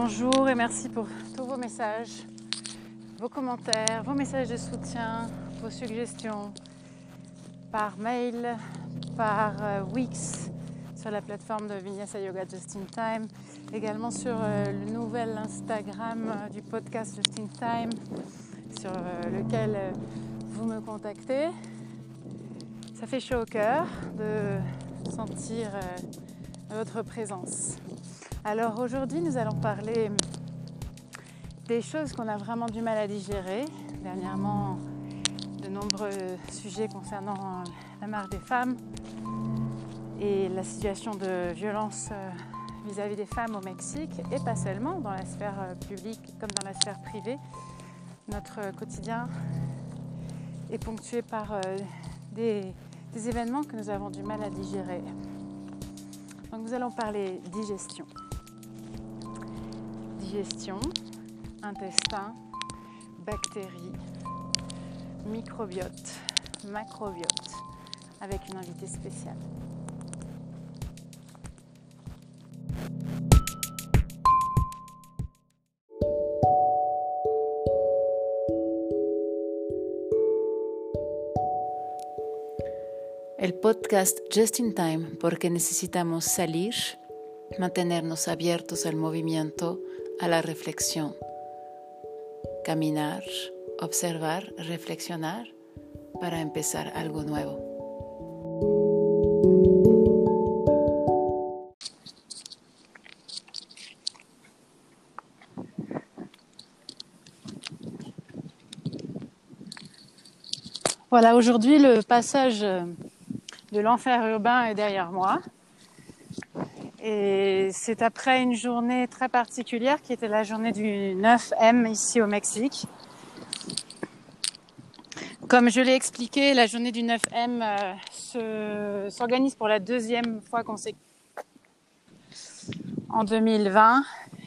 Bonjour et merci pour tous vos messages, vos commentaires, vos messages de soutien, vos suggestions par mail, par euh, Wix sur la plateforme de Vinyasa Yoga Just in Time, également sur euh, le nouvel Instagram euh, du podcast Just in Time, sur lequel vous me contactez. Ça fait chaud au cœur de sentir votre présence. Alors aujourd'hui, nous allons parler des choses qu'on a vraiment du mal à digérer. Dernièrement, de nombreux sujets concernant la marche des femmes et la situation de violence euh, vis-à-vis des femmes au Mexique et pas seulement dans la sphère euh, publique comme dans la sphère privée. Notre quotidien est ponctué par euh, des, des événements que nous avons du mal à digérer. Donc nous allons parler digestion. Digestion, intestin, bactéries, microbiote, macrobiote, avec une invitée spéciale. Podcast Just in Time porque necesitamos salir, mantenernos abiertos al movimiento, a la reflexión, caminar, observar, reflexionar para empezar algo nuevo. Voilà, aujourd'hui le passage de l'enfer urbain est derrière moi. Et c'est après une journée très particulière qui était la journée du 9M ici au Mexique. Comme je l'ai expliqué, la journée du 9M euh, s'organise pour la deuxième fois consécutive en 2020.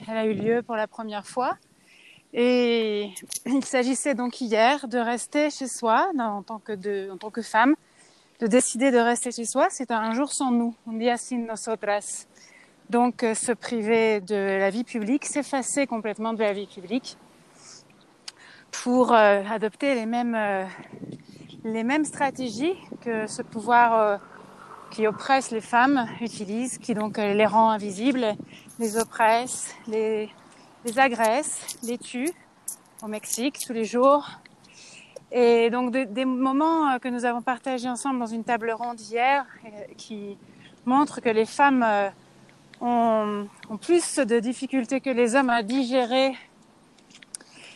Elle a eu lieu pour la première fois. Et il s'agissait donc hier de rester chez soi en, tant que de, en tant que femme, de décider de rester chez soi. C'est un jour sans nous, un día sin nosotras. Donc euh, se priver de la vie publique, s'effacer complètement de la vie publique pour euh, adopter les mêmes, euh, les mêmes stratégies que ce pouvoir euh, qui oppresse les femmes utilise, qui donc les rend invisibles, les oppresse, les, les agresse, les tue au Mexique tous les jours. Et donc de, des moments que nous avons partagés ensemble dans une table ronde hier qui montrent que les femmes ont, ont plus de difficultés que les hommes à digérer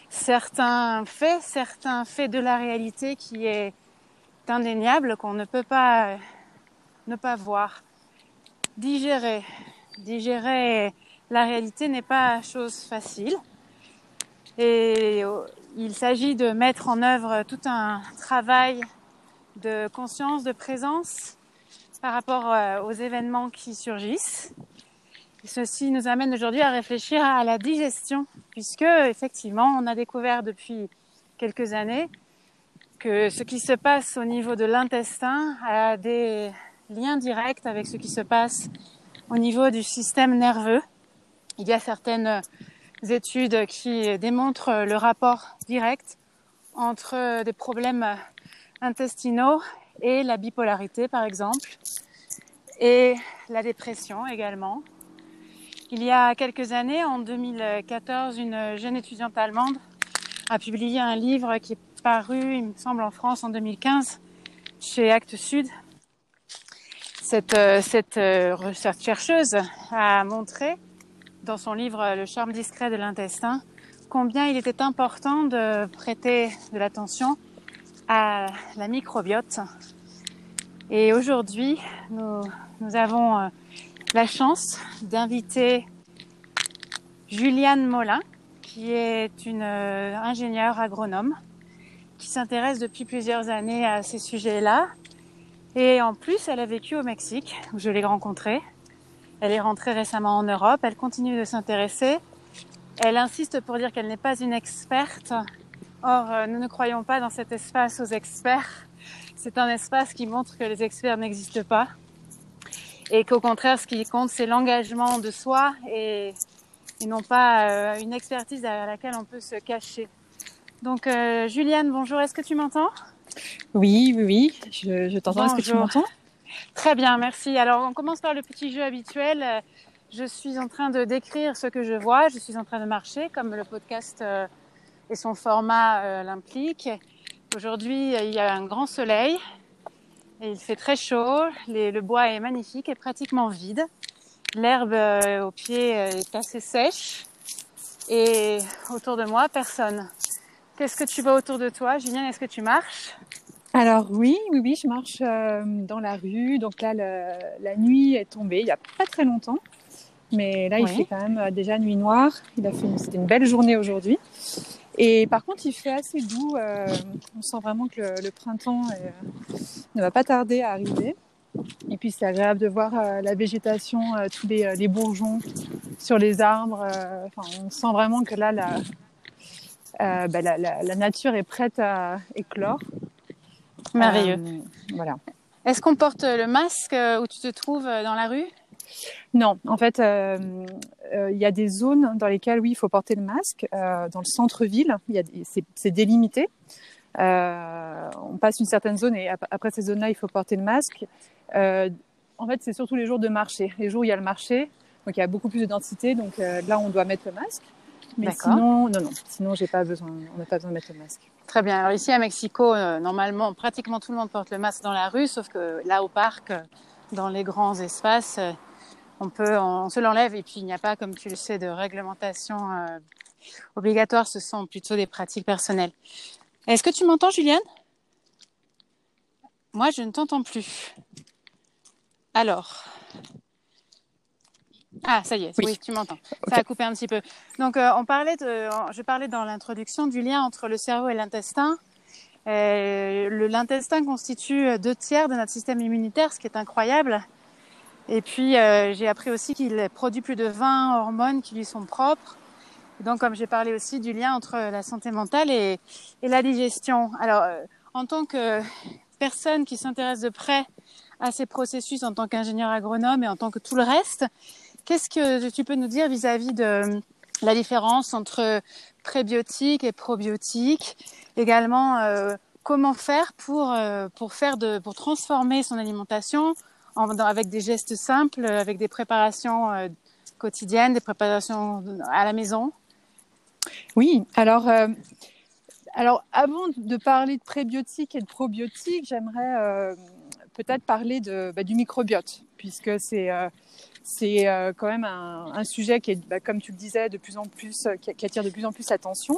certains faits, certains faits de la réalité qui est indéniable, qu'on ne peut pas ne pas voir. Digérer. Digérer la réalité n'est pas chose facile. Et il s'agit de mettre en œuvre tout un travail de conscience, de présence par rapport euh, aux événements qui surgissent ceci nous amène aujourd'hui à réfléchir à la digestion, puisque effectivement, on a découvert depuis quelques années que ce qui se passe au niveau de l'intestin a des liens directs avec ce qui se passe au niveau du système nerveux. Il y a certaines études qui démontrent le rapport direct entre des problèmes intestinaux et la bipolarité, par exemple, et la dépression également, il y a quelques années, en 2014, une jeune étudiante allemande a publié un livre qui est paru, il me semble, en France en 2015 chez Actes Sud. Cette, euh, euh, cette chercheuse a montré dans son livre Le charme discret de l'intestin combien il était important de prêter de l'attention à la microbiote. Et aujourd'hui, nous, nous avons euh, la chance d'inviter Juliane Molin, qui est une euh, ingénieure agronome qui s'intéresse depuis plusieurs années à ces sujets-là. Et en plus, elle a vécu au Mexique, où je l'ai rencontrée. Elle est rentrée récemment en Europe, elle continue de s'intéresser. Elle insiste pour dire qu'elle n'est pas une experte. Or, euh, nous ne croyons pas dans cet espace aux experts. c'est un espace qui montre que les experts n'existent pas et qu'au contraire, ce qui compte, c'est l'engagement de soi et, et non pas euh, une expertise à laquelle on peut se cacher. Donc, euh, Juliane, bonjour, est-ce que tu m'entends? Oui, oui, oui, je, je t'entends. Est-ce que tu m'entends? Très bien, merci. Alors, on commence par le petit jeu habituel. Je suis en train de décrire ce que je vois. Je suis en train de marcher, comme le podcast euh, et son format euh, l'impliquent. Aujourd'hui, il y a un grand soleil et il fait très chaud. Le bois est magnifique et pratiquement vide. L'herbe euh, au pied est assez sèche et autour de moi, personne. Qu'est-ce que tu vois autour de toi, Julien Est-ce que tu marches? Alors oui, oui, oui, je marche euh, dans la rue. Donc là, le, la nuit est tombée il y a pas très longtemps, mais là, il fait quand même euh, déjà nuit noire. Il a fait, une- c'était une belle journée aujourd'hui. Et par contre, il fait assez doux. euh, on sent vraiment que le, le printemps ne va pas tarder à arriver. Et puis c'est agréable de voir la végétation, tous les, les bourgeons sur les arbres. on sent vraiment que là, la, bah, la, la- la nature est prête à éclore. Merveilleux. Euh, voilà. Est-ce qu'on porte le masque euh, où tu te trouves euh, dans la rue? Non, en fait, euh, euh, il y a des zones dans lesquelles, oui, il faut porter le masque. Euh, dans le centre-ville, c'est délimité. On passe une certaine zone et ap- après ces zones-là, il faut porter le masque. En fait, c'est surtout les jours de marché. Les jours où il y a le marché, donc il y a beaucoup plus de densité. Donc là, on doit mettre le masque. Mais sinon, non, non. Sinon, j'ai pas besoin. On n'a pas besoin de mettre le masque. Très bien. Alors ici à Mexico, euh, normalement, pratiquement tout le monde porte le masque dans la rue, sauf que là au parc, dans les grands espaces, euh, on peut, on, se l'enlève et puis il n'y a pas, comme tu le sais, de réglementation euh, obligatoire. Ce sont plutôt des pratiques personnelles. Est-ce que tu m'entends, Juliane? Moi, je ne t'entends plus. Alors. Ah, ça y est, oui, Oui. tu m'entends. Ça a coupé un petit peu. Donc, euh, on parlait de, je parlais dans l'introduction du lien entre le cerveau et l'intestin. Euh, L'intestin constitue euh, deux tiers de notre système immunitaire, ce qui est incroyable. Et puis, euh, j'ai appris aussi qu'il produit plus de 20 hormones qui lui sont propres. Donc, comme j'ai parlé aussi du lien entre la santé mentale et, et la digestion. Alors, en tant que personne qui s'intéresse de près à ces processus, en tant qu'ingénieur agronome et en tant que tout le reste, qu'est-ce que tu peux nous dire vis-à-vis de la différence entre prébiotiques et probiotiques? Également, euh, comment faire pour, euh, pour, faire de, pour transformer son alimentation avec des gestes simples, avec des préparations euh, quotidiennes, des préparations à la maison? Oui, alors, euh, alors avant de parler de prébiotiques et de probiotiques, j'aimerais euh, peut-être parler de, bah, du microbiote, puisque c'est euh, c'est euh, quand même un, un sujet qui est, bah, comme tu le disais, de plus en plus, euh, qui, qui attire de plus en plus l'attention.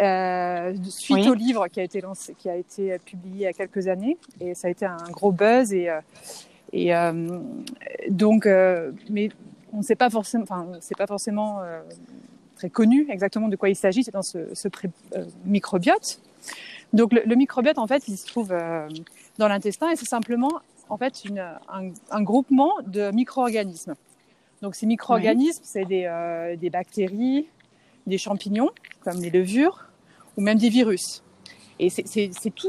Euh, suite Oui. au livre qui a été lancé, qui a été publié il y a quelques années, et ça a été un gros buzz et et euh, donc, euh, mais on ne sait pas forcément, enfin, c'est pas forcément très connu exactement de quoi il s'agit, c'est dans ce, ce pré- microbiote. Donc le, le microbiote, en fait, il se trouve dans l'intestin et c'est simplement en fait une, un, un groupement de micro-organismes. Donc ces micro-organismes, c'est des, euh, des bactéries, des champignons comme les levures ou même des virus. Et c'est tout,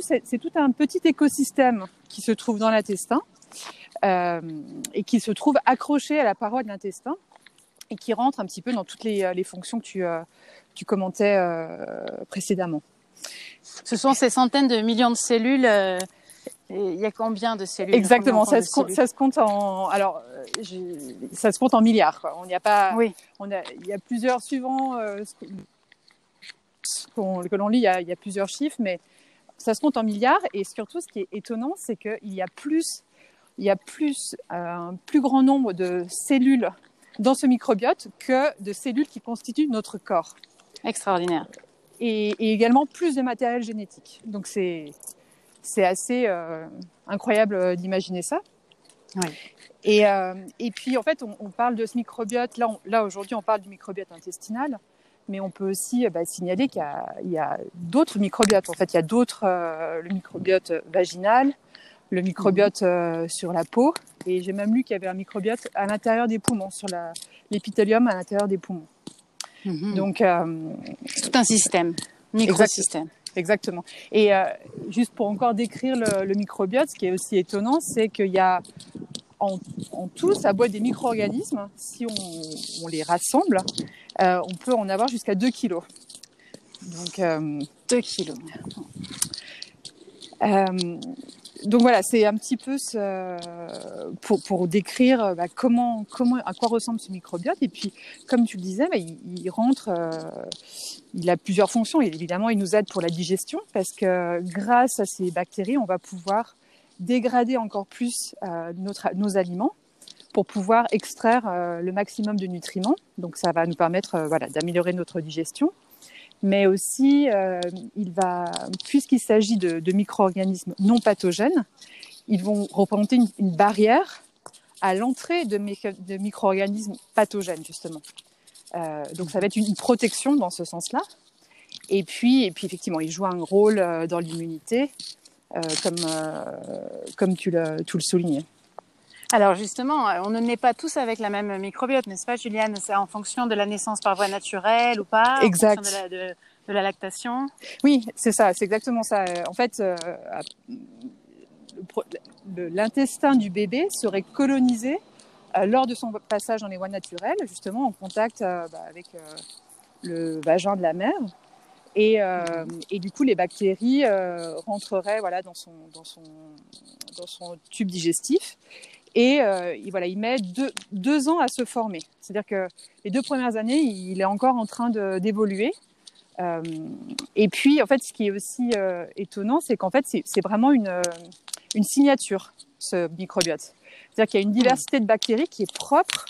un petit écosystème qui se trouve dans l'intestin euh, et qui se trouve accroché à la paroi de l'intestin et qui rentre un petit peu dans toutes les, euh, les fonctions que tu, euh, tu commentais précédemment. Ce sont ces centaines de millions de cellules. Il y a combien de cellules? Exactement, ça se, compte, cellules? ça se compte en alors euh, ça se compte en milliards. Quoi. On n'y a pas, Oui, on a, il y a plusieurs suivants euh, ce que- l'on lit, il y, a, il y a plusieurs chiffres, mais ça se compte en milliards. Et surtout, ce qui est étonnant, c'est qu'il y a plus, il y a plus euh, un plus grand nombre de cellules dans ce microbiote que de cellules qui constituent notre corps. extraordinaire. et, et également plus de matériel génétique. Donc c'est c'est assez euh, incroyable euh, d'imaginer ça. Oui. Et, euh, et puis en fait, on, on parle de ce microbiote. Là, on- là aujourd'hui, on parle du microbiote intestinal, mais on peut aussi bah, signaler qu'il y a, d'autres microbiotes. En fait, il y a d'autres euh, le microbiote vaginal, le microbiote euh, sur la peau, et j'ai même lu qu'il y avait un microbiote à l'intérieur des poumons, sur l'épithélium à l'intérieur des poumons. Mhm. Donc euh, C'est tout un système, microsystème. Exactement. Et euh, juste pour encore décrire le, le, microbiote, ce qui est aussi étonnant, c'est qu'il y a en, en, tout, ça boîte des micro-organismes. Si on, on, les rassemble, euh, on peut en avoir jusqu'à 2 kilos. Donc, euh, 2 kilos. Euh, donc voilà, c'est un petit peu pour, pour décrire bah, comment, à quoi ressemble ce microbiote. Et puis, comme tu le disais, bah, il, rentre, euh, il a plusieurs fonctions. Et évidemment, il nous aide pour la digestion parce que grâce à ces bactéries, on va pouvoir dégrader encore plus euh, notre, nos aliments pour pouvoir extraire euh, le maximum de nutriments. Donc, ça va nous permettre euh, voilà, d'améliorer notre digestion mais aussi euh, puisqu'il s'agit de, de micro-organismes non pathogènes, ils vont représenter une, barrière à l'entrée de, de micro-organismes pathogènes justement. Euh, donc ça va être une protection dans ce sens-là. Et puis, effectivement, il joue un rôle euh, dans l'immunité, comme, tu le soulignais. Alors justement, on ne naît pas tous avec la même microbiote, n'est-ce pas, Juliane? C'est en fonction de la naissance par voie naturelle ou pas Exact. En fonction de la, de, de la lactation? Oui, c'est ça, c'est exactement ça. En fait, euh, l'intestin du bébé serait colonisé euh, lors de son passage dans les voies naturelles, justement en contact euh, bah, avec euh, le vagin de la mère. Et, euh, et, du coup, les bactéries euh, rentreraient voilà, dans, son, dans, son, dans son tube digestif. Et euh, il, voilà, il met deux, deux, ans à se former. C'est-à-dire que les deux premières années, il est encore en train d'évoluer. Euh, et puis, en fait, ce qui est aussi euh, étonnant, c'est qu'en fait, c'est vraiment une, une signature, ce microbiote. C'est-à-dire qu'il y a une diversité de bactéries qui est propre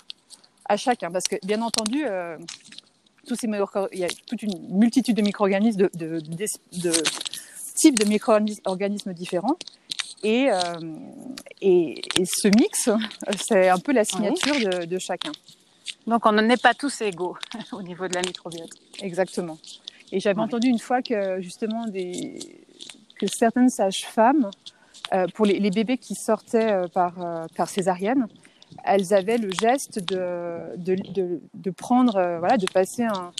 à chacun. Parce que, bien entendu, euh, tous ces il y a toute une multitude de micro-organismes, de, de, de, de types de micro-organismes différents. Et, euh, et, et, ce mix, c'est un peu la signature oui. de, de, chacun. Donc on n'est pas tous égaux au niveau de la microbiote. Exactement. Et j'avais ouais. entendu une fois que justement des, que certaines sages-femmes, euh, pour les, les, bébés qui sortaient euh, par, par césarienne, elles avaient le geste de, de, de, de prendre, voilà, de passer un,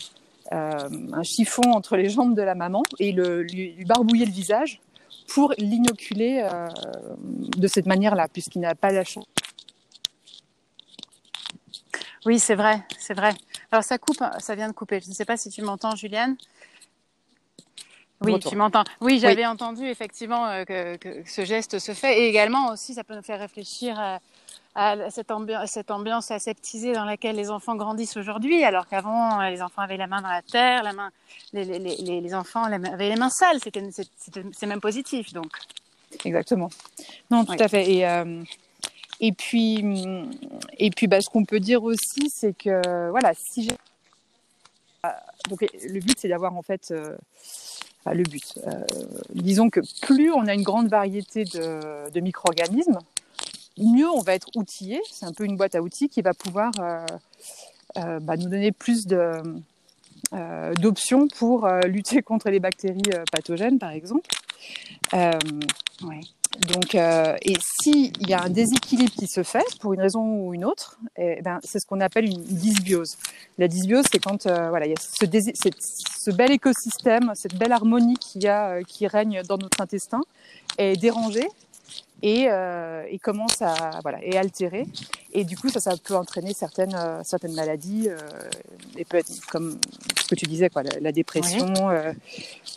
un, chiffon entre les jambes de la maman et le, lui, lui barbouiller le visage pour l'inoculer euh, de cette manière-là, puisqu'il n'a pas la chance. Oui, c'est vrai, c'est vrai. Alors ça coupe, ça vient de couper. Je ne sais pas si tu m'entends, Juliane. Oui, tu m'entends. Oui, j'avais oui. entendu effectivement euh, que, que, ce geste se fait. Et également aussi, ça peut nous faire réfléchir à, à cette, ambiance, cette ambiance aseptisée dans laquelle les enfants grandissent aujourd'hui, alors qu'avant, les enfants avaient la main dans la terre, la main, les, les, les, les enfants avaient les mains sales. C'est même positif, donc. Exactement. Non, tout oui. à fait. Et, euh, et puis, et puis bah, ce qu'on peut dire aussi, c'est que, voilà, si j'ai. Donc, le but, c'est d'avoir en fait. Euh, Enfin, le but. Euh, disons que plus on a une grande variété de, de micro-organismes, mieux on va être outillé. C'est un peu une boîte à outils qui va pouvoir euh, euh, bah, nous donner plus euh, d'options pour lutter contre les bactéries pathogènes, par exemple. Donc, et s'il y a un déséquilibre qui se fait pour une raison ou une autre, eh ben, c'est ce qu'on appelle une dysbiose. La dysbiose, c'est quand voilà, il y a ce, ce, bel écosystème, cette belle harmonie qui, a, qui règne dans notre intestin est dérangée et, euh, et, commence à voilà et altérer et du coup ça ça peut entraîner certaines euh, certaines maladies euh, et peut être comme ce que tu disais quoi la, la dépression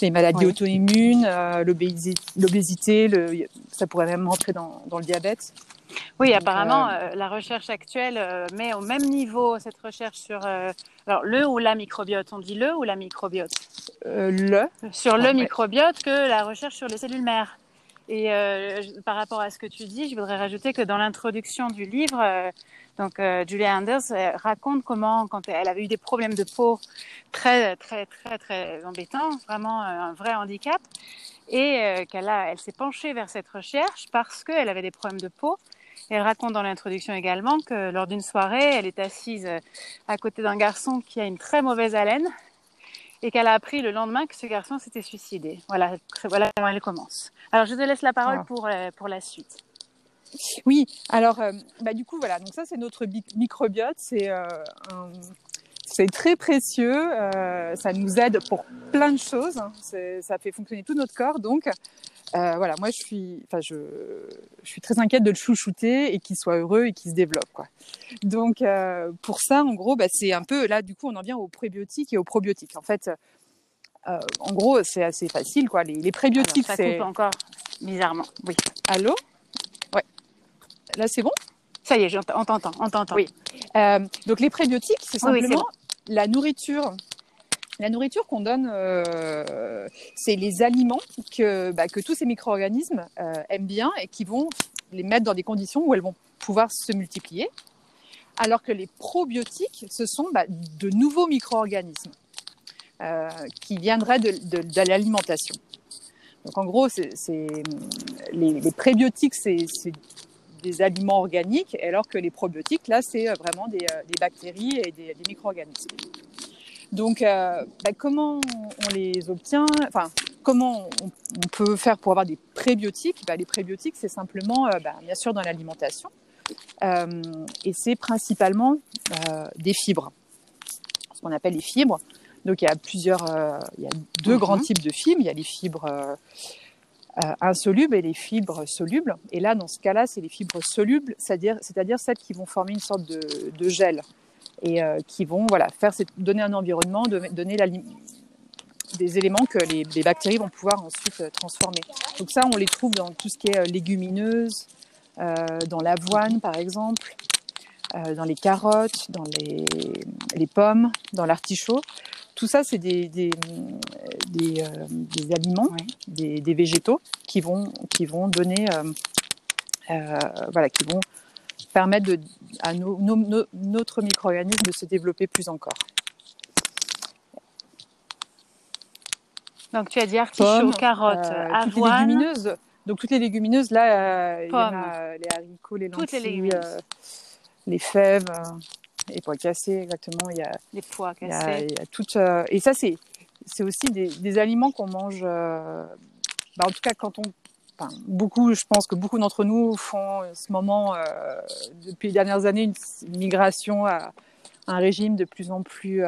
les maladies auto-immunes l'obésité le, ça pourrait même rentrer dans, dans le diabète oui, Donc, apparemment, la recherche actuelle met au même niveau cette recherche sur alors le ou la microbiote. On dit le ou la microbiote? Le. Sur le microbiote que la recherche sur les cellules mères. Et euh, par rapport à ce que tu dis, je voudrais rajouter que dans l'introduction du livre, euh, donc euh, Julia Anders raconte comment, quand elle avait eu des problèmes de peau très très très très embêtants, vraiment un vrai handicap, et qu'elle a, elle s'est penchée vers cette recherche parce qu'elle avait des problèmes de peau. Elle raconte dans l'introduction également que lors d'une soirée, elle est assise à côté d'un garçon qui a une très mauvaise haleine et qu'elle a appris le lendemain que ce garçon s'était suicidé. Voilà, voilà comment elle commence. Alors, je te laisse la parole ah. pour, euh, pour la suite. Oui, alors, euh, bah, du coup, voilà, donc ça, c'est notre microbiote. C'est euh, un, c'est très précieux. ça nous aide pour plein de choses. Ça fait fonctionner tout notre corps. Donc, voilà, moi, je suis, enfin, je, je suis très inquiète de le chouchouter et qu'il soit heureux et qu'il se développe, quoi. Donc, pour ça, en gros, bah, c'est un peu là. Du coup, on en vient aux prébiotiques et aux probiotiques. En fait, euh, en gros, c'est assez facile, quoi. Les, prébiotiques, c'est. coupe encore bizarrement. Oui. Allô? Ouais. Là, c'est bon? Ça y est, on t'entend, on t'entend. Oui. Euh, donc, les prébiotiques, c'est simplement la nourriture. La nourriture qu'on donne, euh, c'est les aliments que, bah, que tous ces micro-organismes aiment bien et qui vont les mettre dans des conditions où elles vont pouvoir se multiplier. Alors que les probiotiques, ce sont bah, de nouveaux micro-organismes. Euh, qui viendraient de, de, l'alimentation. Donc en gros, c'est, les, les, prébiotiques, c'est, des aliments organiques, alors que les probiotiques, là, c'est vraiment des, euh, des bactéries et des, des micro-organismes. Donc, euh, bah, comment on les obtient? Enfin, comment on, peut faire pour avoir des prébiotiques? Bah, Les prébiotiques, c'est simplement, bah, bien sûr, dans l'alimentation. Euh, et c'est principalement euh, des fibres, ce qu'on appelle les fibres. Donc il y a plusieurs, euh, il y a deux mhm. grands types de fibres. Il y a les fibres euh, euh, insolubles et les fibres solubles. Et là, dans ce cas-là, c'est les fibres solubles, c'est-à-dire, c'est-à-dire celles qui vont former une sorte de, gel et qui vont voilà faire donner un environnement, donner la, des éléments que les, bactéries vont pouvoir ensuite transformer. Donc ça, on les trouve dans tout ce qui est légumineuse, dans l'avoine par exemple, dans les carottes, dans les, les pommes, dans l'artichaut. Tout ça, c'est des, des, des, euh, des aliments, des, des, végétaux qui vont, qui vont donner, euh, euh, voilà, qui vont permettre de, à notre micro-organisme de se développer plus encore. Donc tu as dit artichaut, carottes, avoine. Toutes les légumineuses. Donc toutes les légumineuses, là, il y a les haricots, les lentilles, les, les fèves les pois cassés, exactement. Il y a les pois cassés. Il y a, tout, euh, et ça, c'est c'est aussi des, des aliments qu'on mange. Euh, bah, en tout cas, quand on Enfin, beaucoup, je pense que beaucoup d'entre nous font en ce moment, euh, depuis les dernières années, une migration à un régime de plus en plus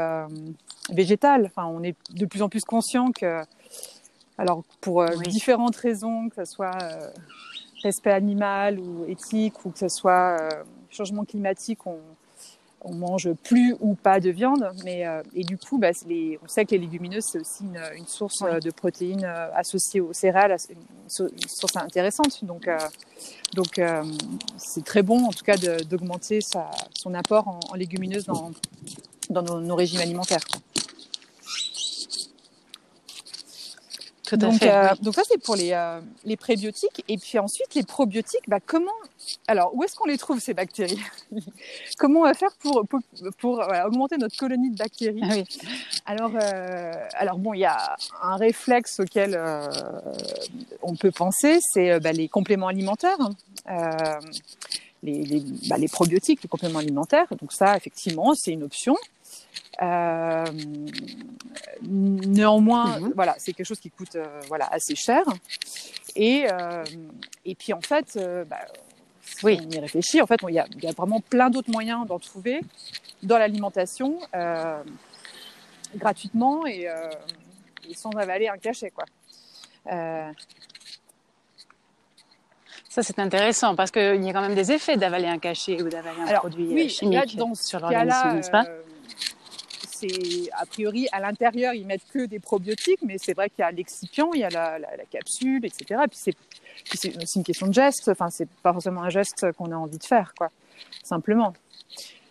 végétal. Enfin, on est de plus en plus conscient que, alors pour différentes raisons, que ce soit respect animal ou éthique ou que ce soit changement climatique, on, on mange plus ou pas de viande, mais euh, et du coup, bah, les, on sait que les légumineuses c'est aussi une, une source euh, de protéines euh, associée aux céréales, une, source intéressante. Donc, donc c'est très bon en tout cas d'augmenter son apport en, en légumineuses dans, dans nos, nos régimes alimentaires. Donc, euh, donc ça c'est pour les, euh, les prébiotiques et puis ensuite les probiotiques. Bah comment alors où est-ce qu'on les trouve ces bactéries? Comment on va faire pour pour, pour voilà, augmenter notre colonie de bactéries? Ah oui. Alors euh, alors bon il y a un réflexe auquel euh, on peut penser c'est bah, les compléments alimentaires. Euh, les, les, bah, les probiotiques, les compléments alimentaires. Donc ça, effectivement, c'est une option. Euh, néanmoins, mhm. voilà, c'est quelque chose qui coûte euh, voilà assez cher. Et euh, et puis en fait, bah, oui. on y réfléchit. En fait, il y, a, y a vraiment plein d'autres moyens d'en trouver dans l'alimentation gratuitement et, et, sans avaler un cachet, quoi. Ça, c'est intéressant parce qu'il y a quand même des effets d'avaler un cachet ou d'avaler un produit chimique sur l'organisme, n'est-ce pas? C'est a priori à l'intérieur ils mettent que des probiotiques, mais c'est vrai qu'il y a l'excipient, il y a la, capsule, etc. Et puis c'est une question de geste. Enfin, c'est pas forcément un geste qu'on a envie de faire, quoi. Simplement.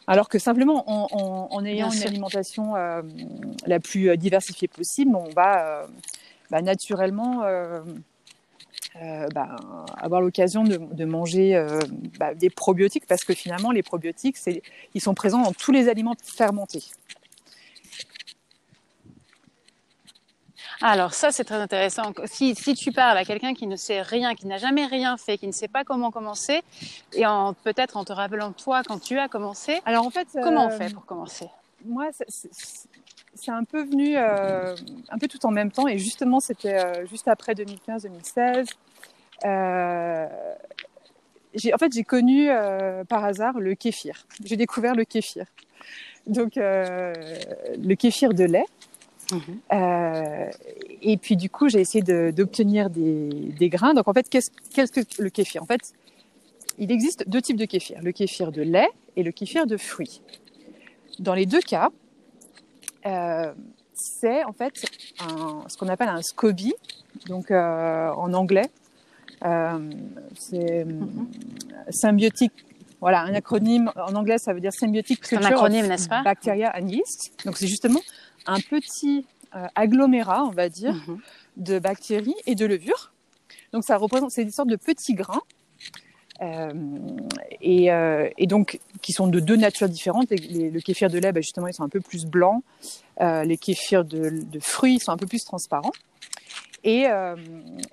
Alors que simplement en, ayant une alimentation euh, la plus euh, diversifiée possible, on va euh, bah, naturellement bah, avoir l'occasion de, manger bah, des probiotiques parce que finalement les probiotiques, ils sont présents dans tous les aliments fermentés. Alors ça, c'est très intéressant. Si, si tu parles à quelqu'un qui ne sait rien, qui n'a jamais rien fait, qui ne sait pas comment commencer, et en, peut-être en te rappelant toi quand tu as commencé, alors en fait, comment on euh, fait pour commencer? Moi, c'est un peu venu euh, un peu tout en même temps, et justement, c'était euh, juste après 2015-2016. en fait, j'ai connu par hasard le kéfir. J'ai découvert le kéfir. donc le kéfir de lait. Mhm. et puis du coup, j'ai essayé d'obtenir des, des, grains. Donc en fait, qu'est-ce qu que le kéfir? En fait, il existe deux types de kéfir le kéfir de lait et le kéfir de fruits. Dans les deux cas, euh, c'est en fait un, ce qu'on appelle un SCOBY, donc euh, en anglais. Euh, c'est symbiotique. Voilà, un acronyme en anglais, ça veut dire symbiotique C'est un acronyme, n'est-ce pas? Bacteria and yeast. Donc c'est justement un petit agglomérat, on va dire, mhm. de bactéries et de levures. Donc ça représente, c'est une sorte de petits grains euh, et, euh, et, donc qui sont de deux natures différentes. Les, le kéfir de lait, bah, justement, ils sont un peu plus blancs. Euh, les kéfirs de, de, fruits sont un peu plus transparents. Et, euh,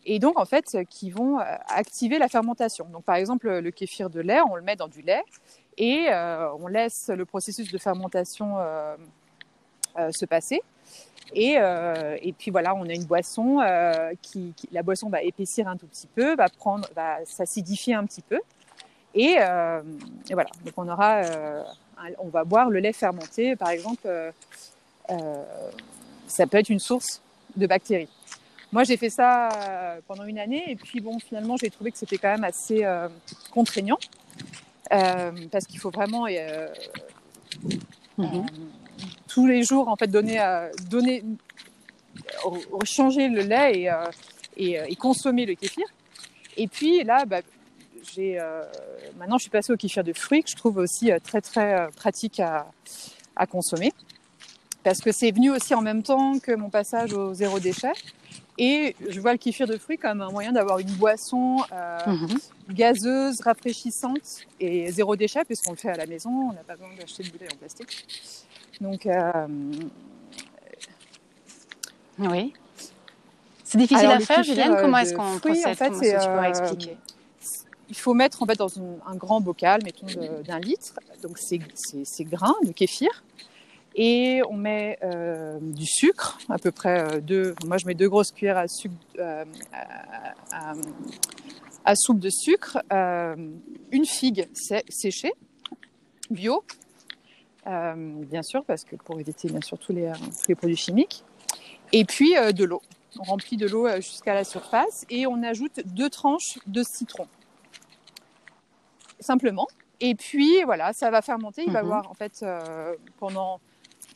et, donc, en fait, qui vont euh, activer la fermentation. Donc, par exemple, le kéfir de lait, on le met dans du lait et on laisse le processus de fermentation se passer. Et, euh, et, puis voilà, on a une boisson euh, qui, qui, la boisson va épaissir un tout petit peu, va prendre, va s'acidifier un petit peu, et, euh, et, voilà. Donc on aura, euh, on va boire le lait fermenté, par exemple. Euh, euh, ça peut être une source de bactéries. Moi, j'ai fait ça pendant une année, et puis bon, finalement, j'ai trouvé que c'était quand même assez contraignant parce qu'il faut vraiment mm tous les jours en fait donner, euh, donner changer le lait et, euh, et, euh, et, consommer le kéfir. Et puis là, bah, j'ai maintenant je suis passée au kéfir de fruits que je trouve aussi très très pratique à, à consommer parce que c'est venu aussi en même temps que mon passage au zéro déchet. Et je vois le kéfir de fruits comme un moyen d'avoir une boisson euh, mm-hmm. gazeuse, rafraîchissante et zéro déchet, puisqu'on le fait à la maison, on n'a pas besoin d'acheter de bouteilles en plastique. Donc, euh, oui. C'est difficile à faire, Julienne. Comment est-ce qu'on procède en fait, Comment est-ce que tu pourrais euh, expliquer il faut mettre en fait dans un, grand bocal, mettons d'un litre, donc c'est grains de kéfir, et on met euh, du sucre, à peu près euh, deux. Moi, je mets deux grosses cuillères à sucre, euh, à, à, à, soupe de sucre, euh, une figue séchée, bio, euh, bien sûr, parce que pour éviter bien sûr tous les, euh, tous les produits chimiques. Et puis euh, de l'eau. On remplit de l'eau jusqu'à la surface et on ajoute deux tranches de citron. Simplement. Et puis voilà, ça va fermenter. Il va mhm. avoir en fait pendant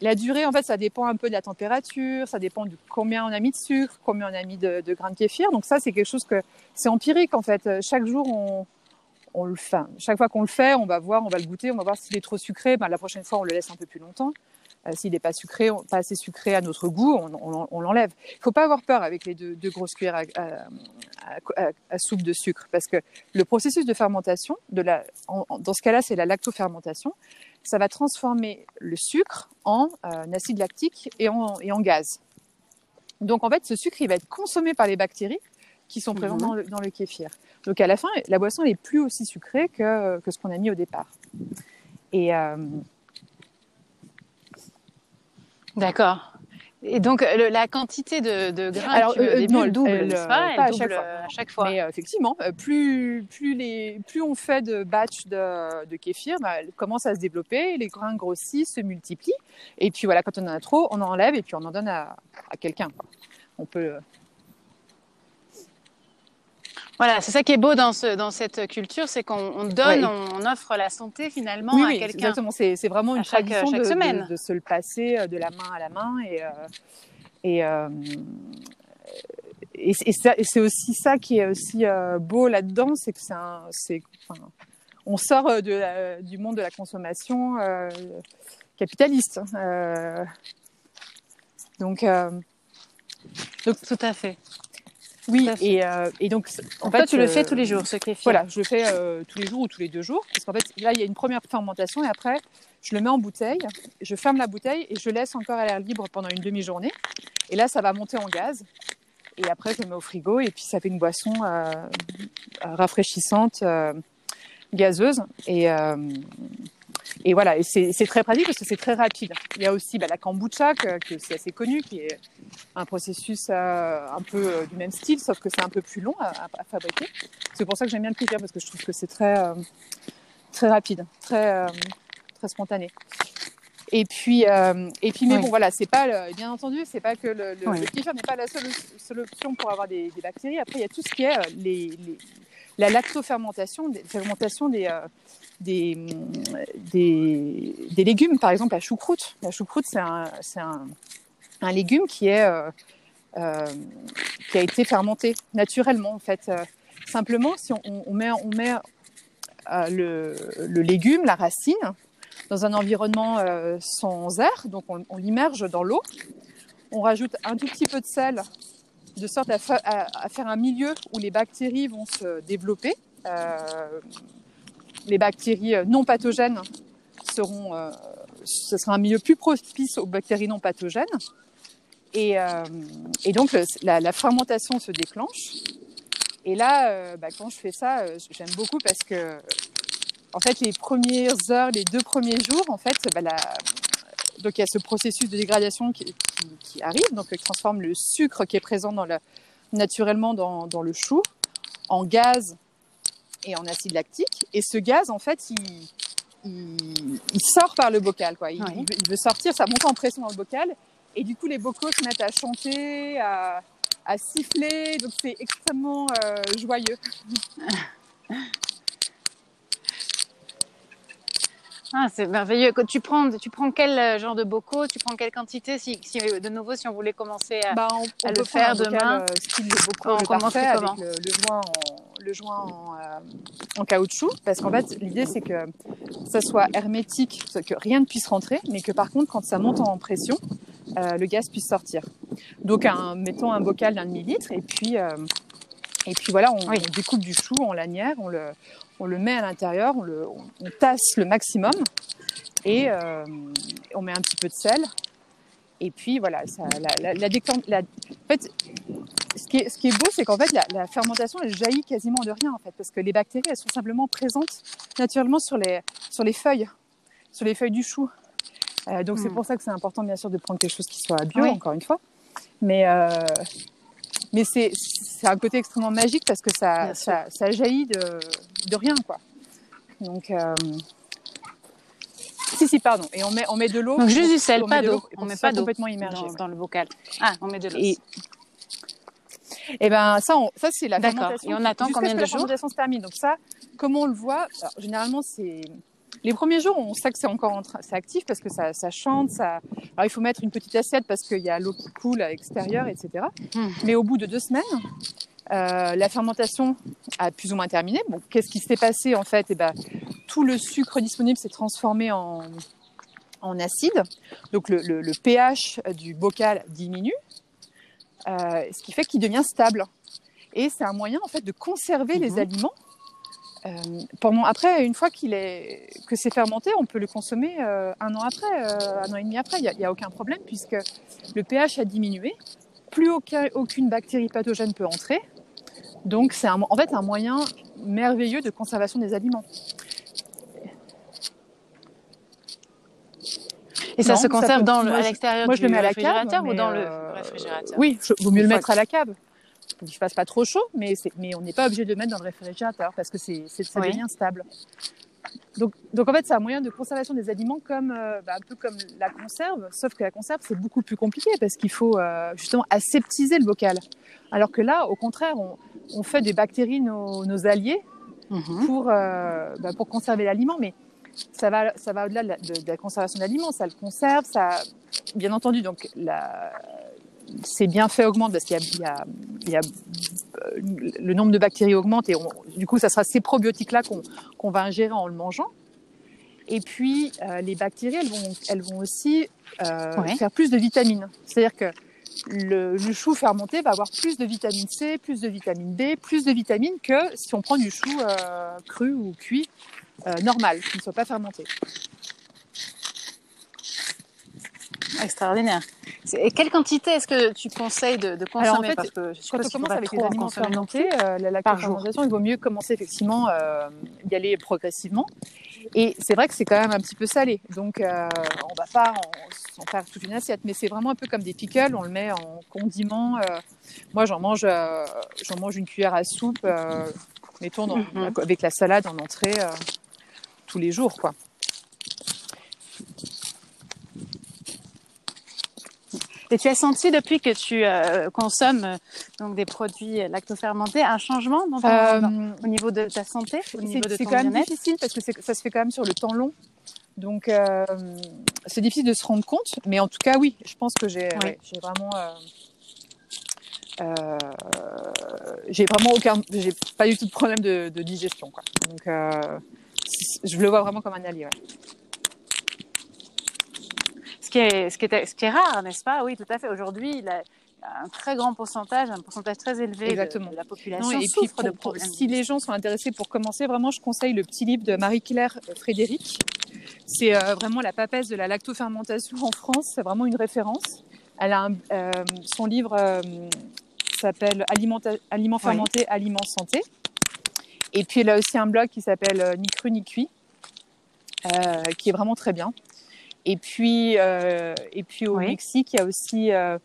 la durée, en fait, ça dépend un peu de la température, ça dépend de combien on a mis de sucre, combien on a mis de, de grains de kéfir. Donc ça, c'est quelque chose que c'est empirique en fait. Chaque jour, on, on le fait. Chaque fois qu'on le fait, on va voir, on va le goûter, on va voir s'il est trop sucré. Ben, la prochaine fois, on le laisse un peu plus longtemps. Euh, s'il n'est pas sucré, pas assez sucré à notre goût, on, on, on l'enlève. Il ne faut pas avoir peur avec les deux, grosses cuillères à, soupe de sucre, parce que le processus de fermentation, dans ce cas-là, c'est la lactofermentation, ça va transformer le sucre en euh, acide lactique et en, et en gaz. Donc en fait, ce sucre, il va être consommé par les bactéries qui sont présentes mmh. dans, le, dans le kéfir. Donc à la fin, la boisson n'est plus aussi sucrée que, que ce qu'on a mis au départ. Et euh... d'accord. Et donc le, la quantité de, de grains Alors, tu, euh, non, elle double, elle, pas, pas elle à, double chaque fois, à chaque fois. Mais euh, effectivement, euh, plus plus les plus on fait de batch de, de kéfir, bah, elle commence à se développer, les grains grossissent, se multiplient. Et puis voilà, quand on en a trop, on en enlève et puis on en donne à, à quelqu'un. On peut voilà, c'est ça qui est beau dans, ce, dans cette culture, c'est qu'on donne, ouais. on, offre la santé finalement oui, à oui, quelqu'un. Exactement, c'est, vraiment une chaque, tradition chaque de, semaine. De, de, se le passer euh, de la main à la main et euh, et, euh, et, c'est aussi ça qui est aussi euh, beau là-dedans, c'est que c'est, enfin, on sort de la, du monde de la consommation capitaliste. Donc, donc tout à fait. Oui, et, euh, et, donc en fait, tu euh, le fais tous les jours, ce kéfir. Voilà, je le fais euh, tous les jours ou tous les deux jours, parce qu'en fait là il y a une première fermentation et après je le mets en bouteille, je ferme la bouteille et je laisse encore à l'air libre pendant une demi-journée. Et là ça va monter en gaz. Et après je le mets au frigo et puis ça fait une boisson euh, rafraîchissante, euh, gazeuse et et voilà, et c'est très pratique parce que c'est très rapide. Il y a aussi bah, la kombucha, que, que c'est assez connu, qui est un processus euh, un peu euh, du même style, sauf que c'est un peu plus long à, fabriquer. C'est pour ça que j'aime bien le kéfir parce que je trouve que c'est très, euh, très rapide, très, très spontané. Et puis, et puis, mais bon, voilà, c'est pas, le, bien entendu, c'est pas que le, le, kéfir n'est pas la seule, seule, option pour avoir des, des, bactéries. Après, il y a tout ce qui est les, les, la lactofermentation, des, fermentation des, des, légumes, par exemple la choucroute. La choucroute, c'est un, légume qui est euh, qui a été fermenté naturellement en fait. Euh, simplement, si on, met, euh, le, légume, la racine, dans un environnement sans air, donc on, on l'immerge dans l'eau, on rajoute un tout petit peu de sel de sorte à, faire un milieu où les bactéries vont se développer. Euh, les bactéries non pathogènes seront, euh, ce sera un milieu plus propice aux bactéries non pathogènes. Et, euh, et donc, la, fermentation se déclenche. Et là, euh, bah, quand je fais ça, euh, j'aime beaucoup parce que, en fait, les premières heures, les deux premiers jours, en fait, bah, la, donc il y a ce processus de dégradation qui, qui, qui, arrive, donc qui transforme le sucre qui est présent dans la, naturellement dans, dans, le chou en gaz et en acide lactique. Et ce gaz, en fait, il, il, il sort par le bocal. Quoi. Il, oui. il, veut sortir, ça monte en pression dans le bocal. Et du coup, les bocaux se mettent à chanter, à, à siffler. Donc, c'est extrêmement euh, joyeux. Ah, c'est merveilleux. Tu prends, tu prends quel euh, genre de bocaux Tu prends quelle quantité si, si, De nouveau, si on voulait commencer à, bah, on, à le faire demain. Euh, style de bocaux, on commence comment le, le, joint en, le joint en, euh, en caoutchouc. Parce qu'en fait, l'idée, c'est que ça soit hermétique, que rien ne puisse rentrer, mais que par contre, quand ça monte en pression, euh, le gaz puisse sortir. Donc, un, mettons un bocal d'un demi-litre et puis, euh, et puis voilà, on, oui. on, découpe du chou en lanière, on le, on le met à l'intérieur, on, on, on tasse le maximum et euh, on met un petit peu de sel. Et puis voilà, ça, la, la, la, la, en fait, ce qui est, ce qui est beau, c'est qu'en fait, la, la, fermentation, elle jaillit quasiment de rien, en fait, parce que les bactéries, elles sont simplement présentes naturellement sur les, sur les feuilles, sur les feuilles du chou. Euh, donc, mmh. c'est pour ça que c'est important, bien sûr, de prendre quelque chose qui soit bio, oui. encore une fois. Mais, euh, mais c'est, c'est un côté extrêmement magique parce que ça, ça, ça, jaillit de, de rien, quoi. Donc, euh... si, si, pardon. Et on met, on met de l'eau. Donc, juste du sel, pas d'eau. On met pas d'eau. complètement immergé. Dans, dans, le bocal. Ah, on met de l'eau. Et, et ben ça, on, ça c'est la fermentation. Et on attend combien de jours La fermentation se termine. Donc ça, comment on le voit? Alors, Généralement, c'est les premiers jours, on sait que c'est encore en train, c'est actif parce que ça, ça chante. Ça... Alors il faut mettre une petite assiette parce qu'il y a l'eau qui coule à l'extérieur, etc. Mmh. Mais au bout de deux semaines, euh, la fermentation a plus ou moins terminé. Bon, qu'est-ce qui s'est passé en fait? Eh ben, tout le sucre disponible s'est transformé en, en acide. Donc le, le, le pH du bocal diminue, euh, ce qui fait qu'il devient stable. Et c'est un moyen en fait de conserver mmh. les aliments euh, pendant, après, une fois qu'il est, que c'est fermenté, on peut le consommer euh, un an après, euh, un an et demi après. Il n'y a, a, aucun problème puisque le pH a diminué. Plus aucun, aucune bactérie pathogène peut entrer. Donc, c'est en fait un moyen merveilleux de conservation des aliments. Et ça non, se conserve ça dans le, à l'extérieur du je le mets à la réfrigérateur cave, ou dans euh, le réfrigérateur Oui, il vaut mieux le mettre à la cave qu'il ne fasse pas trop chaud, mais, mais on n'est pas obligé de le mettre dans le réfrigérateur parce que c'est, ça devient stable. Donc, donc en fait, c'est un moyen de conservation des aliments comme euh, bah, un peu comme la conserve, sauf que la conserve c'est beaucoup plus compliqué parce qu'il faut euh, justement aseptiser le bocal. Alors que là, au contraire, on, on fait des bactéries nos, nos alliés mm-hmm. pour euh, bah, pour conserver l'aliment, mais ça va ça va au-delà de, de, de la conservation de l'aliment, ça le conserve, ça bien entendu donc la ces bienfaits augmentent parce qu'il y, y, y a, le nombre de bactéries augmente et on, du coup, ça sera ces probiotiques-là qu'on qu va ingérer en le mangeant. Et puis, euh, les bactéries, elles vont, elles vont aussi euh, ouais. faire plus de vitamines. C'est-à-dire que le, le, chou fermenté va avoir plus de vitamine C, plus de vitamine B, plus de vitamines que si on prend du chou euh, cru ou cuit euh, normal, qui ne soit pas fermenté. Extraordinaire. Et quelle quantité est-ce que tu conseilles de, de consommer Alors en fait, Parce que je quand on commence avec les aliments fermentés, euh, la lactofermentation, il vaut mieux commencer effectivement euh, y aller progressivement. Et c'est vrai que c'est quand même un petit peu salé, donc euh, on va pas en, en, faire toute une assiette, mais c'est vraiment un peu comme des pickles, on le met en condiment. Euh, moi, j'en mange, euh, j'en mange une cuillère à soupe, euh, mettons dans, mm -hmm. avec la salade en entrée tous les jours, quoi. Et tu as senti depuis que tu euh, consommes euh, donc des produits lactofermentés un changement dans ton, Euh, dans- au niveau de ta santé, au niveau de C'est quand même difficile parce que ça se fait quand même sur le temps long. Donc, c'est difficile de se rendre compte. Mais en tout cas, oui, je pense que j'ai Oui. ouais, vraiment. euh, j'ai vraiment aucun. J'ai pas du tout de problème de, de digestion. Quoi. Donc, euh, je le vois vraiment comme un allié. ouais. Ce qui est, ce qui est, ce qui est rare, n'est-ce pas? Oui, tout à fait. Aujourd'hui, il a un très grand pourcentage, un pourcentage très élevé de- Exactement. de, la population Non, et puis, souffre pour- de pour- problèmes. si les gens sont intéressés pour commencer, vraiment, je conseille le petit livre de Marie-Claire Frédéric. C'est euh, vraiment la papesse de la lactofermentation en France. C'est vraiment une référence. Elle a un- euh, son livre euh, s'appelle Aliments Oui. fermentés, aliments santé. Et puis, elle a aussi un blog qui s'appelle euh, Ni cru ni cuit, euh, qui est vraiment très bien. Et puis, euh, et puis au Oui. Mexique, il y a aussi euh,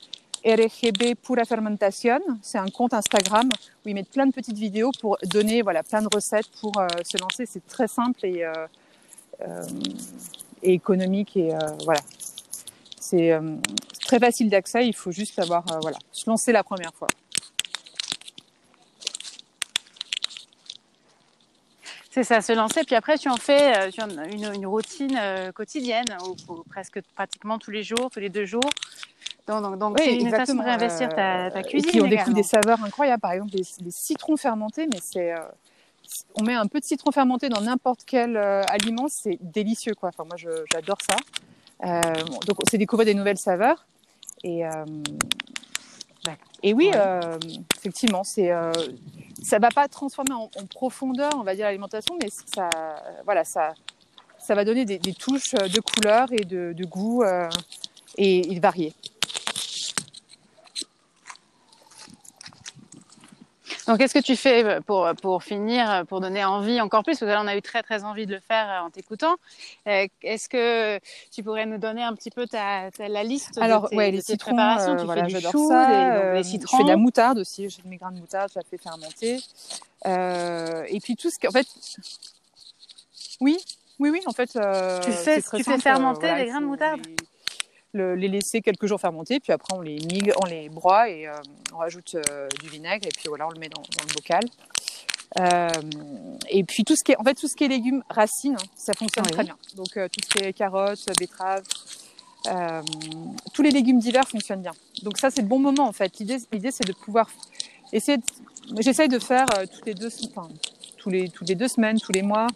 RGB Pura Fermentation. C'est un compte Instagram où ils mettent plein de petites vidéos pour donner voilà, plein de recettes pour euh, se lancer. C'est très simple et, euh, et économique. Et voilà. C'est très facile d'accès. Il faut juste savoir voilà, se lancer la première fois. C'est ça, se lancer. Puis après, tu en fais euh, tu en as une, une routine euh, quotidienne, ou, ou presque pratiquement tous les jours, tous les deux jours. Donc, donc, Oui, c'est une façon de réinvestir ta, ta euh, cuisine. Et puis on découvre des saveurs incroyables. Par exemple, les citrons fermentés, mais c'est. euh, on met un peu de citron fermenté dans n'importe quel euh, aliment, c'est délicieux quoi. Enfin moi j'adore ça. Euh, bon, donc c'est découvrir des nouvelles saveurs et et oui euh, effectivement c'est euh, ça va pas transformer en, en profondeur on va dire l'alimentation mais ça voilà ça ça va donner des, des touches de couleur et de, de goût euh, et, et variés. Donc, qu'est-ce que tu fais euh, pour, pour finir, euh, pour donner envie encore plus? Parce que là, on a eu très, très envie de le faire euh, en t'écoutant. Euh, Est-ce que tu pourrais nous donner un petit peu ta, ta- la liste Alors, de tes, ouais, de les tes citrons, préparations? euh, Tu voilà, fais du chou, ça. des, donc, Euh, des je citrons. fais de la moutarde aussi. J'ai mes grains de moutarde, je la fais fermenter. Euh, et puis tout ce qui, en fait, oui, oui, oui, en fait. euh, Tu fais- tu fais fermenter euh, les il grains de moutarde? les, le- les laisser quelques jours fermenter, puis après on les migre, on les broie et euh, on rajoute euh, du vinaigre et puis voilà, on le met dans, dans le bocal. Euh, et puis tout ce qui est, en fait, tout ce qui est légumes racines, ça fonctionne Oui. très bien. Donc tout ce qui est carottes, betteraves, tous les légumes d'hiver fonctionnent bien. Donc ça, c'est le bon moment en fait. L'idée, l'idée, c'est de pouvoir essayer. De... J'essaye de faire toutes les deux, enfin, tous les, toutes les deux semaines, tous les mois,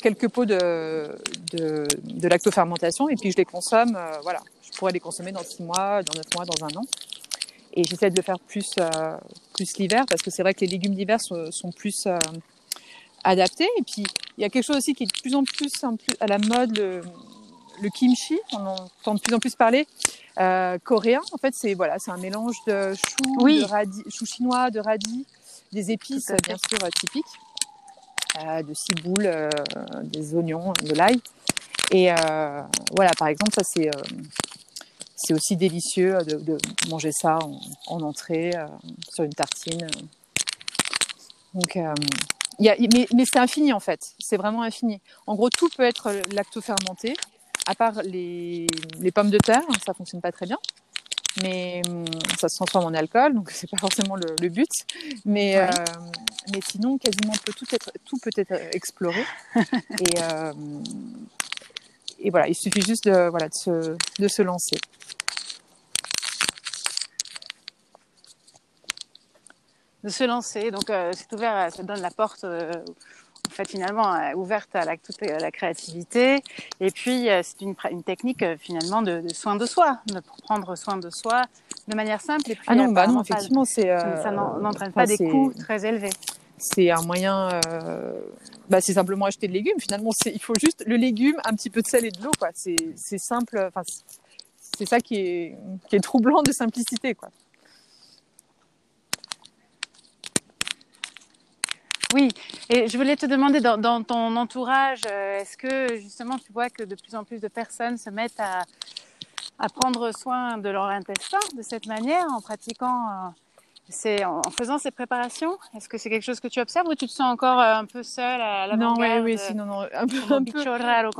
quelques pots de, de, de lactofermentation et puis je les consomme. euh, voilà, je pourrais les consommer dans six mois, dans neuf mois, dans un an. Et j'essaie de le faire plus, euh, plus l'hiver parce que c'est vrai que les légumes d'hiver sont, sont plus euh, adaptés. Et puis il y a quelque chose aussi qui est de plus en plus, à la mode, le, le kimchi. On en entend de plus en plus parler. Euh, coréen, en fait, c'est voilà, c'est un mélange de choux, Oui. de radis, choux chinois, de radis, des épices bien sûr euh, typiques, euh, de ciboule, euh, des oignons, de l'ail. Et euh, voilà, par exemple, ça c'est euh, aussi délicieux de, manger ça en, en entrée sur une tartine. Donc, y a, mais, mais c'est infini en fait. C'est vraiment infini. En gros, tout peut être lactofermenté, à part les, les pommes de terre. Ça fonctionne pas très bien. Mais hum, ça se transforme en alcool, donc c'est pas forcément le, le but. Mais, Ouais. euh, mais sinon, quasiment peut tout être, tout peut être exploré. et, euh, et voilà, il suffit juste de, voilà, de, se, de se lancer. de se lancer. Donc, euh, c'est ouvert, ça donne la porte, euh, en fait, finalement, euh, ouverte à la, toute euh, la créativité. Et puis, euh, c'est une, technique, finalement, de, de soin de soi, de prendre soin de soi de manière simple. Et puis, Ah non, bah non, effectivement, c'est. euh, ça n'en- n'entraîne pas des coûts très élevés. C'est un moyen. euh, bah, c'est simplement acheter de légumes. Finalement, il faut juste le légume, un petit peu de sel et de l'eau, quoi. C'est, simple. Enfin, c'est ça qui est, qui est troublant de simplicité, quoi. Oui, et je voulais te demander dans, ton entourage, euh, est-ce que justement tu vois que de plus en plus de personnes se mettent à, à prendre soin de leur intestin de cette manière en pratiquant c'est en, faisant ces préparations Est-ce que c'est quelque chose que tu observes ou tu te sens encore euh, un peu seule à la Non, oui, oui, euh, si, non, non, un peu. Un peu...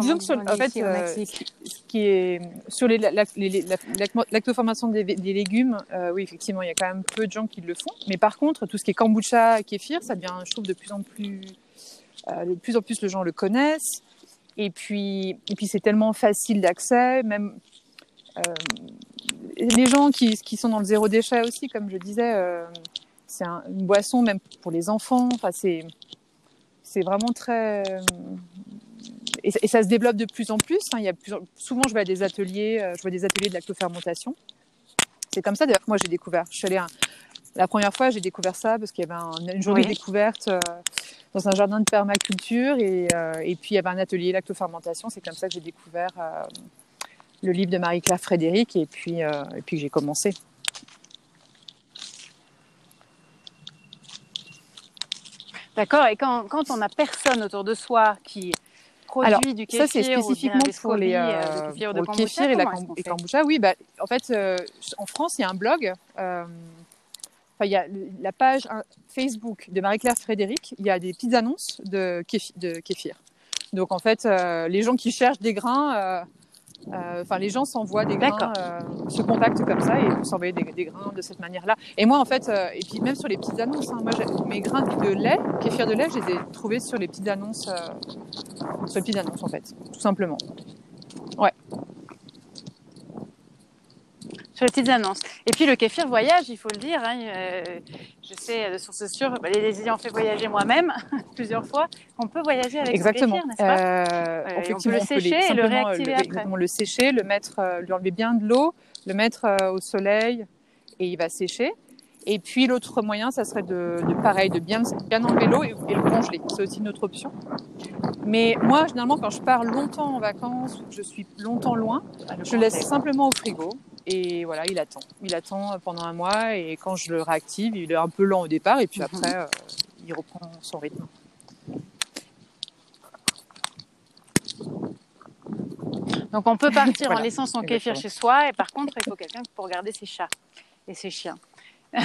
Disons que sur, en fait, euh, ce qui est sur les, la, lactoformation des, des légumes, euh, oui, effectivement, il y a quand même peu de gens qui le font. Mais par contre, tout ce qui est kombucha, kéfir, ça devient, je trouve, de plus en plus, euh, de plus en plus, les gens le connaissent. Et puis, et puis, c'est tellement facile d'accès, même. Euh, les gens qui, qui, sont dans le zéro déchet aussi, comme je disais, euh, c'est un, une boisson même pour les enfants. Enfin, c'est c'est vraiment très et, et, ça se développe de plus en plus. Hein. Il y a souvent, je vais à des ateliers, euh, je vois des ateliers de lactofermentation. C'est comme ça d'ailleurs que moi j'ai découvert. Je suis allée la première fois, j'ai découvert ça parce qu'il y avait un, une journée oui. découverte euh, dans un jardin de permaculture et, euh, et, puis il y avait un atelier lactofermentation. C'est comme ça que j'ai découvert euh, le livre de Marie-Claire Frédéric et puis, euh, et puis j'ai commencé. D'accord. Et quand, quand on n'a personne autour de soi qui produit Alors, du kéfir ça c'est spécifiquement pour les euh, kéfir pour le kéfir et la et kombucha. Oui, bah, en fait, euh, en France, il y a un blog. Euh, il y a la page Facebook de Marie-Claire Frédéric. Il y a des petites annonces de kéfir. De kéfir. Donc en fait, euh, les gens qui cherchent des grains, enfin les gens s'envoient des grains, se contactent comme ça et vous s'envoyez des, des, grains de cette manière-là. Et moi en fait, et puis même sur les petites annonces, hein, moi mes grains de lait, kéfir de lait, je les ai trouvés sur les petites annonces, sur les petites annonces en fait, tout simplement. Ouais sur les petites annonces. Et puis le kéfir voyage, il faut le dire. Hein, euh, je sais de sources sûres, bah, les ayant fait voyager moi-même plusieurs fois, on peut voyager avec Exactement. le kéfir, n'est-ce pas euh, On peut le sécher et le réactiver le, après. le sécher, le mettre, euh, lui enlever bien de l'eau, le mettre euh, au soleil et il va sécher. Et puis l'autre moyen, ça serait de, de, pareil, de bien, bien enlever l'eau et, et, le congeler. C'est aussi une autre option. Mais moi, généralement, quand je pars longtemps en vacances ou que je suis longtemps loin, je laisse simplement au frigo et voilà, il attend. Il attend pendant un mois et quand je le réactive, il est un peu lent au départ et puis après, mm -hmm. euh, il reprend son rythme. Donc on peut partir voilà. en laissant son kéfir chez soi et par contre, il faut quelqu'un pour garder ses chats et ses chiens.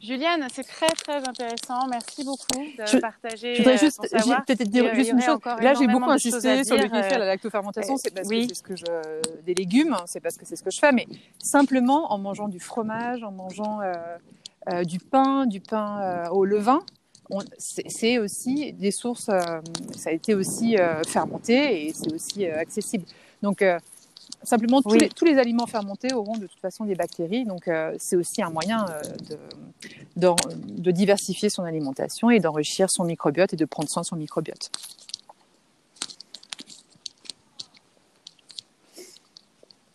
Juliane, c'est très très intéressant. Merci beaucoup de je, partager. Je voudrais juste peut-être dire juste une chose. Là, j'ai beaucoup insisté sur le kéfir, la lactofermentation. C'est parce oui. que c'est ce que je des légumes, c'est parce que c'est ce que je fais. Mais simplement en mangeant du fromage, en mangeant euh, euh, du pain, du pain euh, au levain. C'est aussi des sources. Euh, ça a été aussi euh, fermenté et c'est aussi euh, accessible. Donc Simplement, tous, les, tous, les, aliments fermentés auront de toute façon des bactéries, donc euh, c'est aussi un moyen euh, de, de, de, diversifier son alimentation et d'enrichir son microbiote et de prendre soin de son microbiote.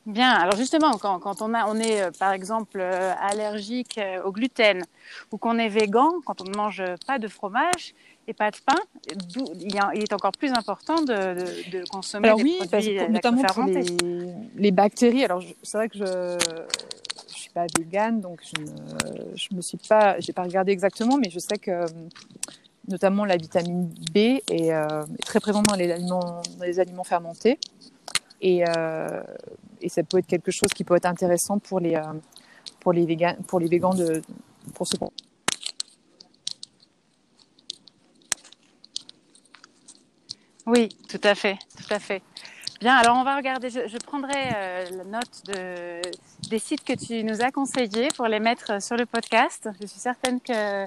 Bien, alors justement, quand, quand on, a, on est euh, par exemple allergique au gluten ou qu'on est végan, quand on ne mange pas de fromage, et pas de pain, il est encore plus important de, de, de consommer alors des oui, produits parce que, notamment pour les, les, bactéries. Alors c'est vrai que je je suis pas végane, donc je ne je me suis pas, j'ai pas regardé exactement, mais je sais que notamment la vitamine B est, euh, très présente dans les aliments dans les aliments fermentés et euh, et ça peut être quelque chose qui peut être intéressant pour les euh, pour les végans pour les végans de pour ceux Oui, tout à fait, tout à fait. Bien, alors on va regarder, je, je prendrai euh, la note de, des sites que tu nous as conseillés pour les mettre sur le podcast. Je suis certaine que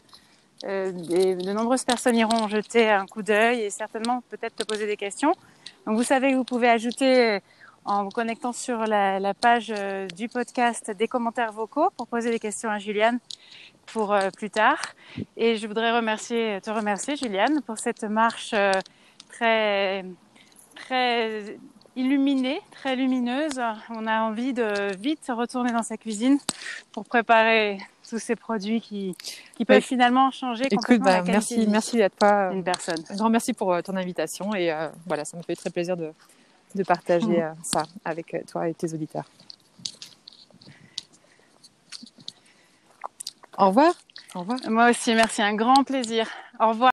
euh, des, de nombreuses personnes iront jeter un coup d'œil et certainement peut-être te poser des questions. Donc vous savez que vous pouvez ajouter en vous connectant sur la, la page euh, du podcast des commentaires vocaux pour poser des questions à Juliane pour euh, plus tard. Et je voudrais remercier, te remercier Juliane pour cette marche euh, très, très illuminée, très lumineuse. On a envie de vite retourner dans sa cuisine pour préparer tous ces produits qui, qui peuvent ouais. finalement changer Écoute, complètement bah, la qualité merci, merci à toi, d'une personne. Un grand merci pour euh, ton invitation et euh, voilà, ça me fait très plaisir de, de partager euh, ça avec toi et tes auditeurs. Au revoir. Au revoir. Moi aussi, merci, un grand plaisir. Au revoir.